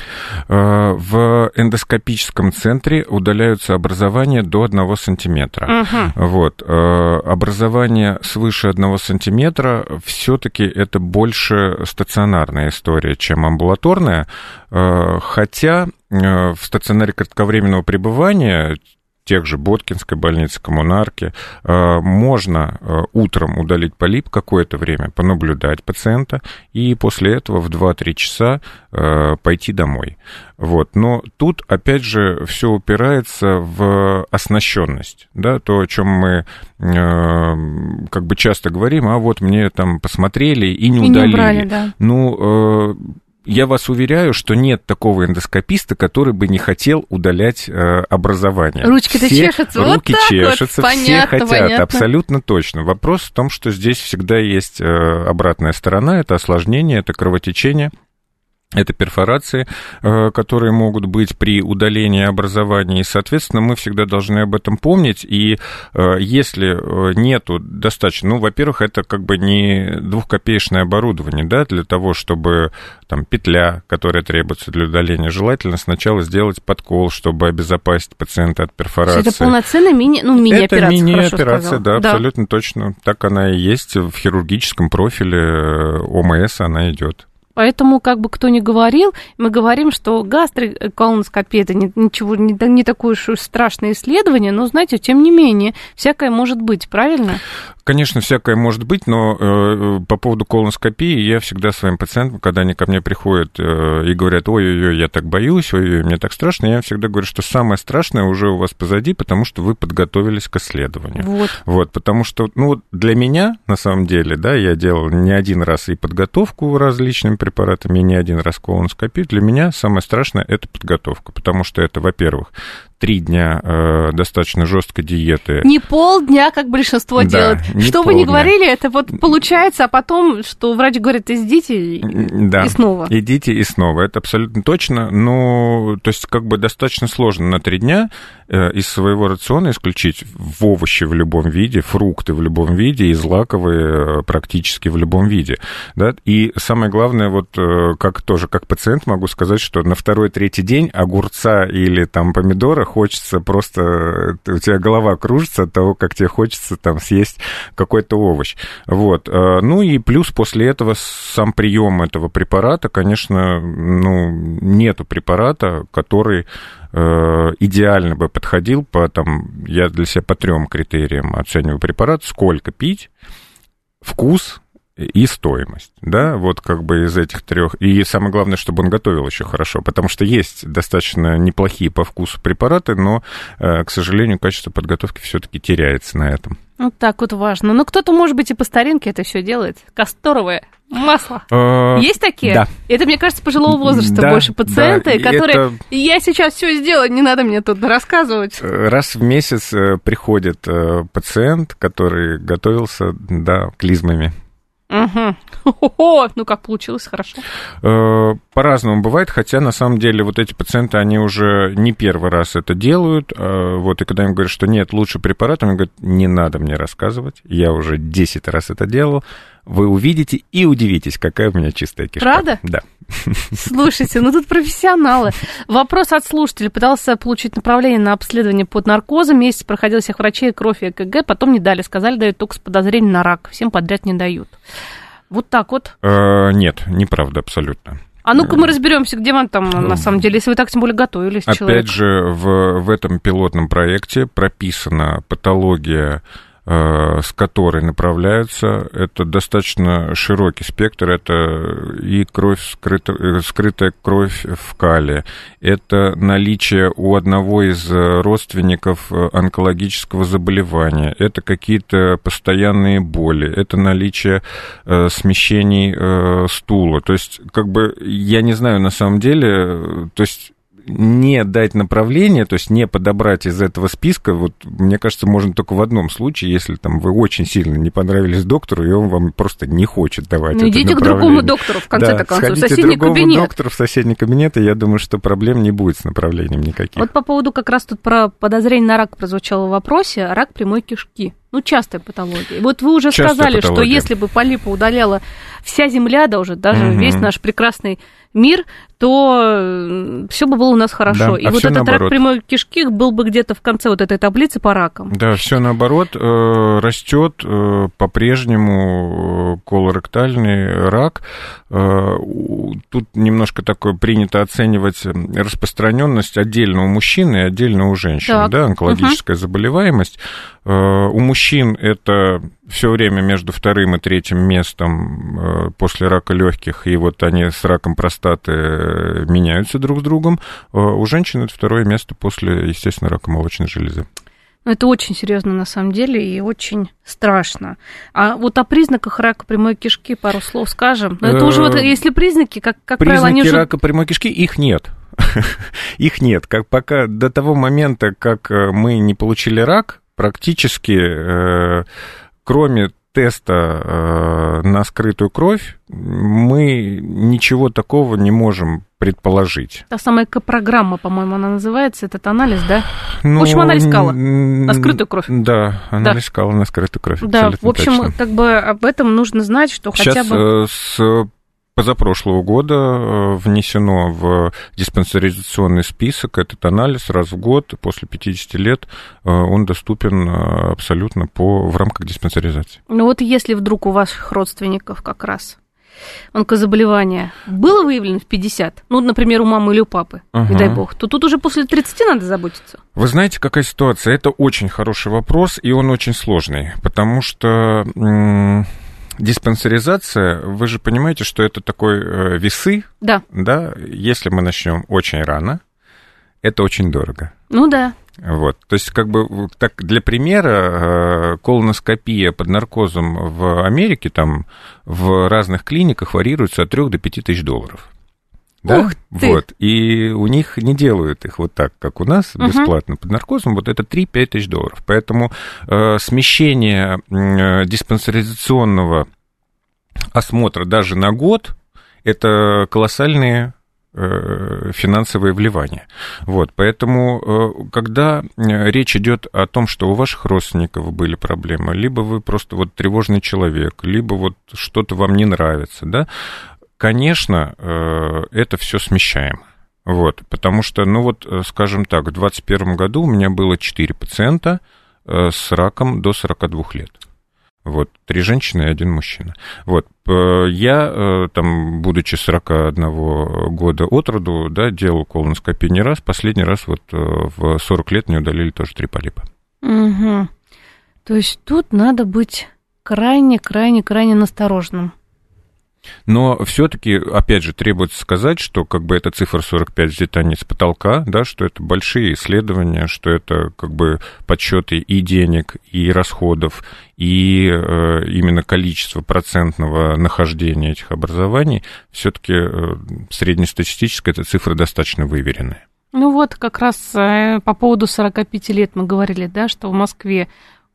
Э, в эндоскопическом центре удаляются образования до 1 сантиметра. Угу. Вот. Э, образование свыше 1 сантиметра все-таки это больше стационарная история, чем амбулаторная. Хотя в стационаре кратковременного пребывания тех же Боткинской больницы, Коммунарки, э, можно э, утром удалить полип какое-то время, понаблюдать пациента, и после этого в 2-3 часа э, пойти домой. Вот. Но тут, опять же, все упирается в оснащенность, да, то, о чем мы как бы часто говорим, а вот мне там посмотрели и не и удалили. Не убрали, да. Ну, я вас уверяю, что нет такого эндоскописта, который бы не хотел удалять э, образование. Ручки-то чешутся, руки вот чешутся, вот. все понятно, хотят, понятно. абсолютно точно. Вопрос в том, что здесь всегда есть э, обратная сторона, это осложнение, это кровотечение. Это перфорации, э, которые могут быть при удалении образования, и, соответственно, мы всегда должны об этом помнить, и э, если э, нету достаточно, ну, во-первых, это как бы не двухкопеечное оборудование, да, для того, чтобы там петля, которая требуется для удаления, желательно сначала сделать подкол, чтобы обезопасить пациента от перфорации. Это полноценная мини, ну, мини-операция, Это мини-операция, да, да, абсолютно точно. Так она и есть в хирургическом профиле ОМС она идет. Поэтому, как бы кто ни говорил, мы говорим, что гастроколоноскопия это не, ничего, не, не такое уж страшное исследование, но, знаете, тем не менее, всякое может быть, правильно? Конечно, всякое может быть, но э, по поводу колоноскопии я всегда своим пациентам, когда они ко мне приходят э, и говорят, ой-ой-ой, я так боюсь, ой-ой, мне так страшно, я всегда говорю, что самое страшное уже у вас позади, потому что вы подготовились к исследованию. Вот. Вот, потому что, ну, для меня, на самом деле, да, я делал не один раз и подготовку различными препаратами, и не один раз колоноскопию. Для меня самое страшное – это подготовка, потому что это, во-первых, три дня э, достаточно жесткой диеты. Не полдня, как большинство Да, делает. не что не полдня. говорили, это вот получается, а потом, что врач говорит, идите и, Да. и снова. Идите и снова. Это абсолютно точно. Но, то есть, как бы достаточно сложно на три дня э, из своего рациона исключить в овощи в любом виде, фрукты в любом виде и злаковые э, практически в любом виде. Да? И самое главное, вот э, как тоже как пациент могу сказать, что на второй-третий день огурца или там помидора хочется просто... э, У тебя голова кружится от того, как тебе хочется там съесть какой-то овощ. Вот. Э, Ну и плюс после этого сам прием этого препарата, конечно, ну, нету препарата, который э, идеально бы подходил по там, я для себя по трем критериям оцениваю препарат, сколько пить, вкус и стоимость, да, вот как бы из этих трех. И самое главное, чтобы он готовил еще хорошо, потому что есть достаточно неплохие по вкусу препараты, но, э, к сожалению, качество подготовки все-таки теряется на этом. Вот так вот важно. Но кто-то, может быть, и по старинке это все делает. Касторовое масло. Э, Есть такие? Да. Это, мне кажется, пожилого возраста Да, больше пациенты, да, которые... это- Я сейчас все сделаю, не надо мне тут рассказывать. Э, Раз в месяц э, приходит пациент, который готовился, да, клизмами. Угу. Хо-хо-хо. Ну, как получилось, хорошо. Э, По-разному бывает, хотя на самом деле вот эти пациенты, они уже не первый раз это делают. э, Вот, и когда им говорят, что нет, лучше препарат, они говорят, не надо мне рассказывать, я уже 10 раз это делал. Вы увидите и удивитесь, какая у меня чистая кишка. Правда? Да. Слушайте, ну тут профессионалы. Вопрос от слушателя. Пытался получить направление на обследование под наркозом. Месяц проходил всех врачей, кровь и ЭКГ. Потом не дали. Сказали, дают только с подозрением на рак. Всем подряд не дают. Вот так вот. Э, Нет, неправда абсолютно. А ну-ка мы разберемся, где вам там, на самом деле, если вы так тем более готовились, человек. Опять же, в, в этом пилотном проекте прописана патология, э, с которой направляются. Это достаточно широкий спектр. Это и кровь, скрыта, э, скрытая кровь в кале. Это наличие у одного из э, родственников э, онкологического заболевания. Это какие-то постоянные боли. Это наличие э, смещений э, стула. То есть, как бы, я не знаю на самом деле, э, то есть не дать направление, то есть не подобрать из этого списка, вот мне кажется, можно только в одном случае, если там вы очень сильно не понравились доктору, и он вам просто не хочет давать Ну, идите к другому доктору, в конце-то Да, концов, в соседний другому кабинет. доктору в соседний кабинет, и я думаю, что проблем не будет с направлением никаких. Вот по поводу как раз тут про подозрение на рак прозвучало в вопросе. Рак прямой кишки. Ну, частая патология. Вот вы уже Частая сказали, что патология. если бы полипа удаляла вся Земля, даже, даже Мгм. весь наш прекрасный мир, то все бы было у нас хорошо. Да, И а вот этот рак наоборот. прямой кишки был бы где-то в конце вот этой таблицы по ракам. Да, все наоборот, э, растет э, по-прежнему э, колоректальный рак. Э, Тут немножко такое принято оценивать э, распространенность отдельно у мужчин и отдельно у женщин, Так. да, онкологическая заболеваемость. Э, У мужчин это все время между вторым и третьим местом э, после рака легких, и вот они с раком простаты э, меняются друг с другом. Э, У женщин это второе место после, естественно, рака молочной железы. Ну, это очень серьезно на самом деле и очень страшно. А вот о признаках рака прямой кишки пару слов скажем. Но это уже вот, если признаки, как, как правило, Признаки они уже... рака прямой кишки, их нет. их нет. Как пока до того момента, как мы не получили рак, практически, э, кроме теста э, на скрытую кровь, мы ничего такого не можем предположить. Та самая К-программа, по-моему, она называется, этот анализ, да? Ну, общем, анализ кала на скрытую кровь. Да, анализ кала на скрытую кровь. Да, в общем, точно. как бы об этом нужно знать, что хотя Сейчас бы... э, с позапрошлого года э, внесено в диспансеризационный список этот анализ раз в год, после 50 лет э, он доступен э, абсолютно по, в рамках диспансеризации. Ну вот если вдруг у ваших родственников как раз онкозаболевание было выявлено в 50, ну, например, у мамы или у папы, не Ага. дай бог, то тут уже после 30 надо заботиться. Вы знаете, какая ситуация? Это очень хороший вопрос, и он очень сложный, потому что диспансеризация, вы же понимаете, что это такой э, весы, Да, да, если мы начнем очень рано, это очень дорого. ну да. Вот, то есть, как бы, так для примера, э, колоноскопия под наркозом в Америке, там, в разных клиниках варьируется от 3 до 5 тысяч долларов. Да? Ух ты! Вот. и у них не делают их вот так, как у нас, бесплатно под наркозом, вот это 3-5 тысяч долларов. Поэтому э, смещение э, диспансеризационного осмотра даже на год – это колоссальные э, финансовые вливания. Вот, поэтому, э, когда речь идет о том, что у ваших родственников были проблемы, либо вы просто вот тревожный человек, либо вот что-то вам не нравится, да, конечно, э, это все смещаемо. Вот, потому что, ну вот, скажем так, в 2021 году у меня было 4 пациента с раком до 42 лет. Вот, три женщины и один мужчина. Вот, я, э, там, будучи 41 года от роду, да, делал колоноскопию не раз, последний раз вот э, в 40 лет мне удалили тоже три полипа. Угу. То есть тут надо быть крайне, крайне, крайне настороженным. Но все-таки, опять же, требуется сказать, что как бы эта цифра 45 взята не с потолка, да, что это большие исследования, что это как бы подсчеты и денег, и расходов, и э, именно количество процентного нахождения этих образований, все-таки э, среднестатистическая эта цифра достаточно выверенная. Ну вот, как раз э, по поводу 45 лет мы говорили, да, что в Москве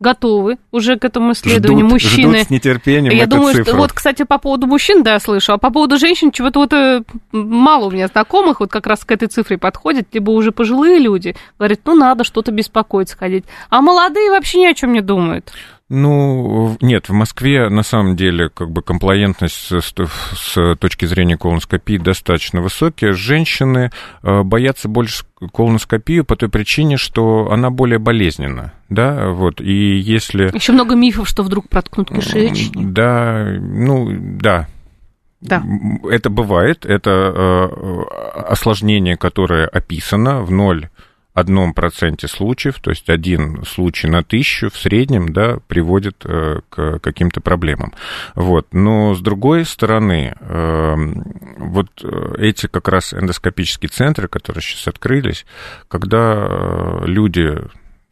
готовы уже к этому исследованию. Ждут, Мужчины. Ждут с нетерпением Я думаю, цифру. что вот, кстати, по поводу мужчин, да, слышу, а по поводу женщин чего-то вот э, мало у меня знакомых вот как раз к этой цифре подходит, либо уже пожилые люди говорят, ну надо что-то беспокоиться ходить, а молодые вообще ни о чем не думают. Ну, нет, в Москве на самом деле как бы комплаентность с, с точки зрения колоноскопии достаточно высокая. Женщины э, боятся больше колоноскопию по той причине, что она более болезненна, да, вот, и если... Еще много мифов, что вдруг проткнут кишечник. Да, ну, да, да. Это бывает, это э, осложнение, которое описано в ноль одном проценте случаев, то есть один случай на тысячу в среднем, да, приводит э, к каким-то проблемам. Вот. Но с другой стороны, эм, вот э, эти как раз эндоскопические центры, которые сейчас открылись, когда э, люди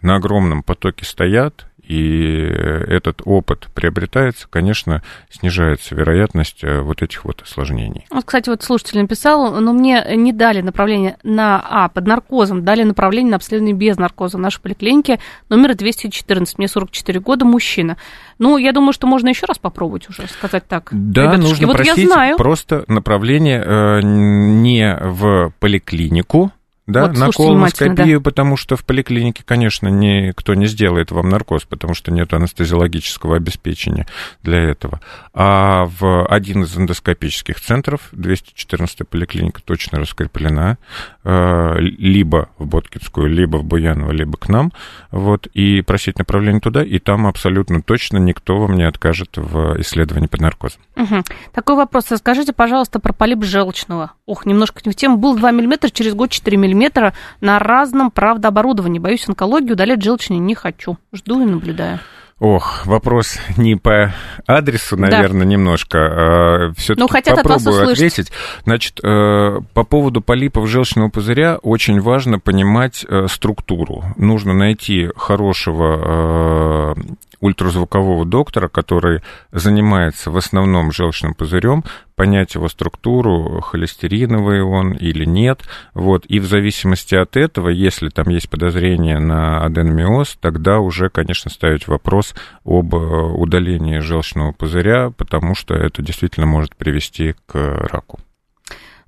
на огромном потоке стоят, и этот опыт приобретается, конечно, снижается вероятность э, вот этих вот осложнений. Вот, кстати, вот слушатель написал, но мне не дали направление на А под наркозом, дали направление на обследование без наркоза в нашей поликлинике номер 214. Мне 44 года, мужчина. Ну, я думаю, что можно еще раз попробовать уже сказать так. Да, Ребятушки, нужно вот просить я знаю. просто направление э, не в поликлинику, да, Вот, на колоноскопию, потому что в поликлинике, конечно, никто не сделает вам наркоз, потому что нет анестезиологического обеспечения для этого. А в один из эндоскопических центров, 214-я поликлиника точно раскреплена, э, либо в Боткинскую, либо в Буяново, либо к нам, вот, и просить направление туда, и там абсолютно точно никто вам не откажет в исследовании под наркозом. Угу. Такой вопрос. Расскажите, пожалуйста, про полип желчного. Ох, немножко не в тему. Был 2 мм, через год 4 мм на разном, правда, оборудовании. Боюсь онкологию, удалять желчный не хочу. Жду и наблюдаю. Ох, вопрос не по адресу, наверное, да. немножко. А Все-таки ну, хотят попробую от вас ответить. Значит, э, по поводу полипов желчного пузыря очень важно понимать э, структуру. Нужно найти хорошего э, ультразвукового доктора, который занимается в основном желчным пузырем, понять его структуру, холестериновый он или нет. Вот. И в зависимости от этого, если там есть подозрение на аденомиоз, тогда уже, конечно, ставить вопрос об удалении желчного пузыря, потому что это действительно может привести к раку.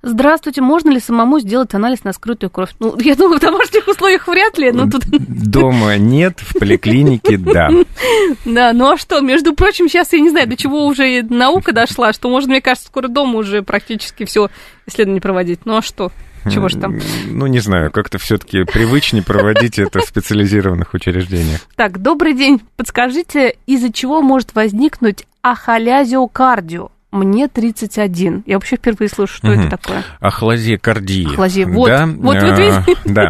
Здравствуйте, можно ли самому сделать анализ на скрытую кровь? Ну, я думаю, в домашних условиях вряд ли, но тут... Дома нет, в поликлинике да. Да, ну а что, между прочим, сейчас я не знаю, до чего уже наука дошла, что можно, мне кажется, скоро дома уже практически все исследование проводить. Ну а что? Чего ж там? Ну, не знаю, как-то все-таки привычнее проводить это в специализированных учреждениях. Так, добрый день. Подскажите, из-за чего может возникнуть ахолязиокардио? Мне 31. Я вообще впервые слышу, что угу. это такое. Ахлазия кардии. Ахлазия, вот. Да, вот, вот видите? Да.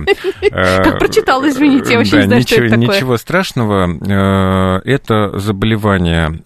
Как прочитал, извините, я вообще не знаю, что это такое. Ничего страшного. Это заболевание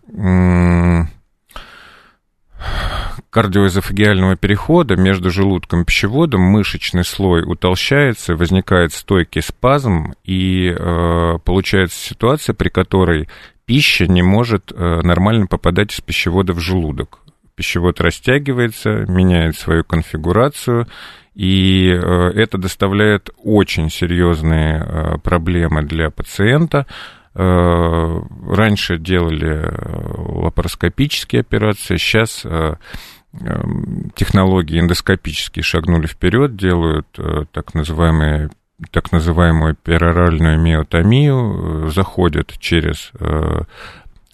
кардиоэзофагиального перехода между желудком и пищеводом мышечный слой утолщается, возникает стойкий спазм, и э, получается ситуация, при которой пища не может э, нормально попадать из пищевода в желудок. Пищевод растягивается, меняет свою конфигурацию, и это доставляет очень серьезные проблемы для пациента. Раньше делали лапароскопические операции, сейчас технологии эндоскопические шагнули вперед, делают так называемые так называемую пероральную миотомию, заходят через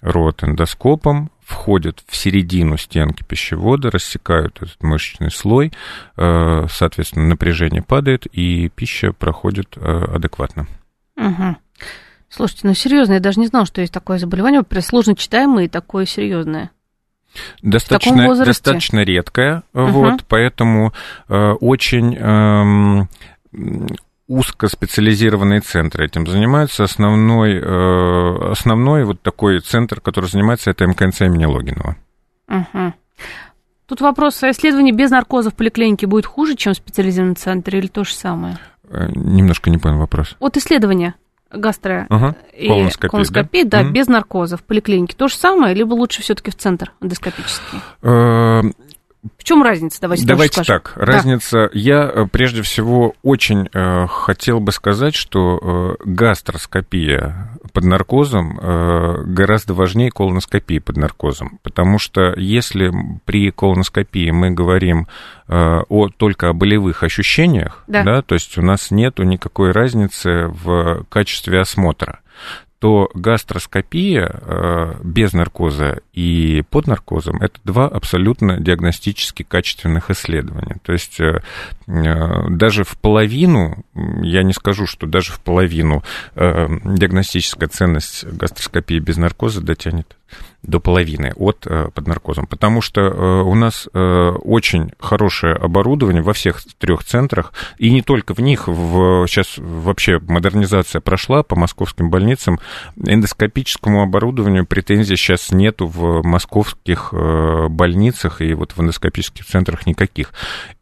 рот эндоскопом, входят в середину стенки пищевода, рассекают этот мышечный слой, э, соответственно, напряжение падает, и пища проходит э, адекватно. Угу. Слушайте, ну серьезно, я даже не знала, что есть такое заболевание, сложно читаемое и такое серьезное. Достаточно, достаточно редкое, угу. вот, поэтому э, очень э, узкоспециализированные центры этим занимаются. Основной, э, основной вот такой центр, который занимается, это МКНЦ имени Логинова. Угу. Тут вопрос, а исследование без наркоза в поликлинике будет хуже, чем в специализированном центре, или то же самое? Э, немножко не понял вопрос. Вот исследование гастро ага, и колоноскопия, колоноскопия да, да угу. без наркоза в поликлинике. То же самое, либо лучше все-таки в центр эндоскопический? В чем разница? Давайте, Давайте так. Да. Разница. Я э, прежде всего очень э, хотел бы сказать, что э, гастроскопия под наркозом э, гораздо важнее колоноскопии под наркозом, потому что если при колоноскопии мы говорим э, о только о болевых ощущениях, да. Да, то есть у нас нет никакой разницы в качестве осмотра то гастроскопия э, без наркоза и под наркозом это два абсолютно диагностически качественных исследования. То есть э, э, даже в половину, я не скажу, что даже в половину диагностическая ценность гастроскопии без наркоза дотянет до половины от э, под наркозом, потому что э, у нас э, очень хорошее оборудование во всех трех центрах, и не только в них, в, сейчас вообще модернизация прошла по московским больницам, эндоскопическому оборудованию претензий сейчас нету в московских больницах и вот в эндоскопических центрах никаких.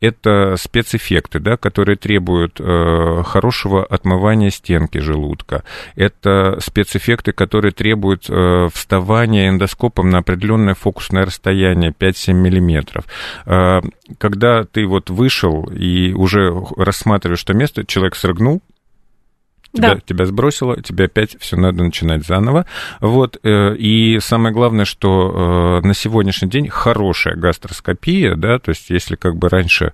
Это спецэффекты, да, которые требуют хорошего отмывания стенки желудка, это спецэффекты, которые требуют вставания эндоскопии телескопом на определенное фокусное расстояние 5-7 миллиметров. А, когда ты вот вышел и уже рассматриваешь то место, человек срыгнул, тебя, да. тебя сбросило, тебе опять все надо начинать заново. Вот, э, и самое главное, что э, на сегодняшний день хорошая гастроскопия, да, то есть если как бы раньше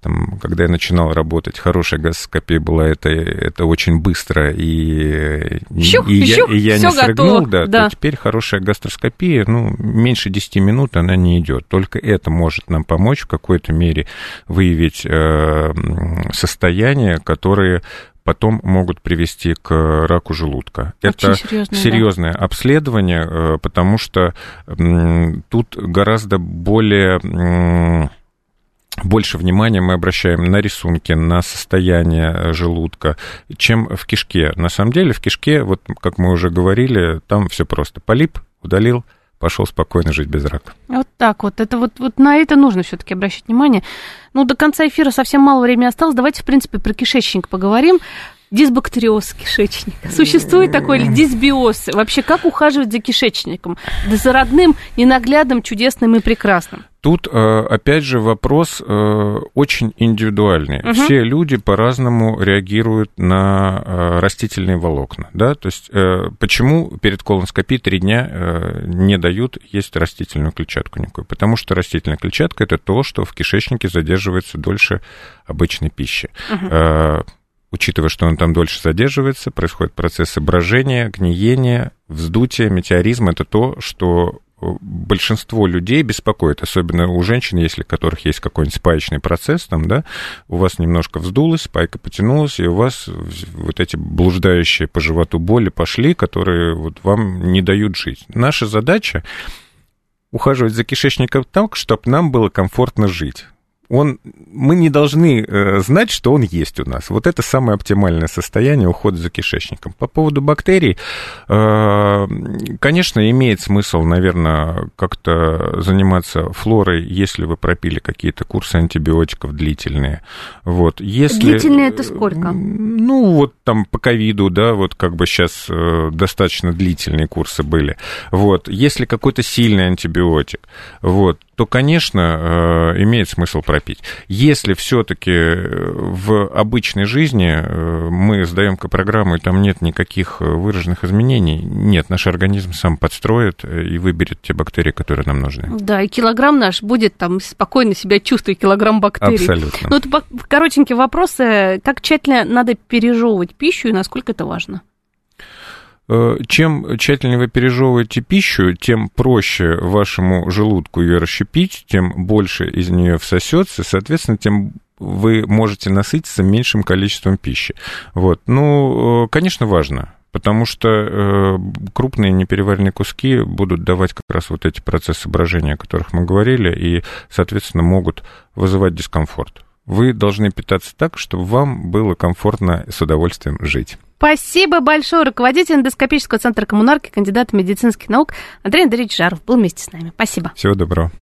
там, когда я начинал работать, хорошая гастроскопия была, это, это очень быстро, и, щух, и, щух, я, и я не срыгнул, да, да. То теперь хорошая гастроскопия, ну, меньше 10 минут она не идет. Только это может нам помочь в какой-то мере выявить э, состояния, которые потом могут привести к раку желудка. Очень Это серьезное, серьезное да. обследование, э, потому что тут гораздо более больше внимания мы обращаем на рисунки, на состояние э, желудка, чем в кишке. На самом деле в кишке, вот как мы уже говорили, там все просто. Полип удалил, пошел спокойно жить без рака. Вот так вот. Это вот, вот на это нужно все-таки обращать внимание. Ну, до конца эфира совсем мало времени осталось. Давайте, в принципе, про кишечник поговорим. Дисбактериоз кишечника. Существует такой или дисбиоз? Вообще, как ухаживать за кишечником? Да за родным, ненаглядным, чудесным и прекрасным. Тут, э, опять же, вопрос э, очень индивидуальный. Угу. Все люди по-разному реагируют на э, растительные волокна. Да? То есть почему перед колоноскопией три дня не дают есть растительную клетчатку никакой? Потому что растительная клетчатка – это то, что в кишечнике задерживается дольше обычной пищи. Угу. Учитывая, что он там дольше задерживается, происходит процесс брожения, гниения, вздутия, метеоризм. Это то, что большинство людей беспокоит, особенно у женщин, если у которых есть какой-нибудь спаечный процесс, там, да, у вас немножко вздулась, спайка потянулась, и у вас вот эти блуждающие по животу боли пошли, которые вот вам не дают жить. Наша задача ухаживать за кишечником так, чтобы нам было комфортно жить он, мы не должны э, знать, что он есть у нас. Вот это самое оптимальное состояние ухода за кишечником. По поводу бактерий, э, конечно, имеет смысл, наверное, как-то заниматься флорой, если вы пропили какие-то курсы антибиотиков длительные. Вот. Если, длительные это сколько? Ну, вот там по ковиду, да, вот как бы сейчас э, достаточно длительные курсы были. Вот. Если какой-то сильный антибиотик, вот, то, конечно, имеет смысл пропить. Если все-таки в обычной жизни мы сдаем программу, и там нет никаких выраженных изменений, нет, наш организм сам подстроит и выберет те бактерии, которые нам нужны. Да, и килограмм наш будет там спокойно себя чувствовать, килограмм бактерий. Абсолютно. Ну, это коротенький вопрос. Как тщательно надо пережевывать пищу и насколько это важно? Э, чем тщательнее вы пережевываете пищу, тем проще вашему желудку ее расщепить, тем больше из нее всосется, соответственно, тем вы можете насытиться меньшим количеством пищи. Вот. Ну, э, конечно, важно потому что э, крупные непереваренные куски будут давать как раз вот эти процессы брожения, о которых мы говорили, и, соответственно, могут вызывать дискомфорт. Вы должны питаться так, чтобы вам было комфортно с удовольствием жить. Спасибо большое. Руководитель эндоскопического центра коммунарки, кандидат медицинских наук Андрей Андреевич Жаров был вместе с нами. Спасибо. Всего доброго.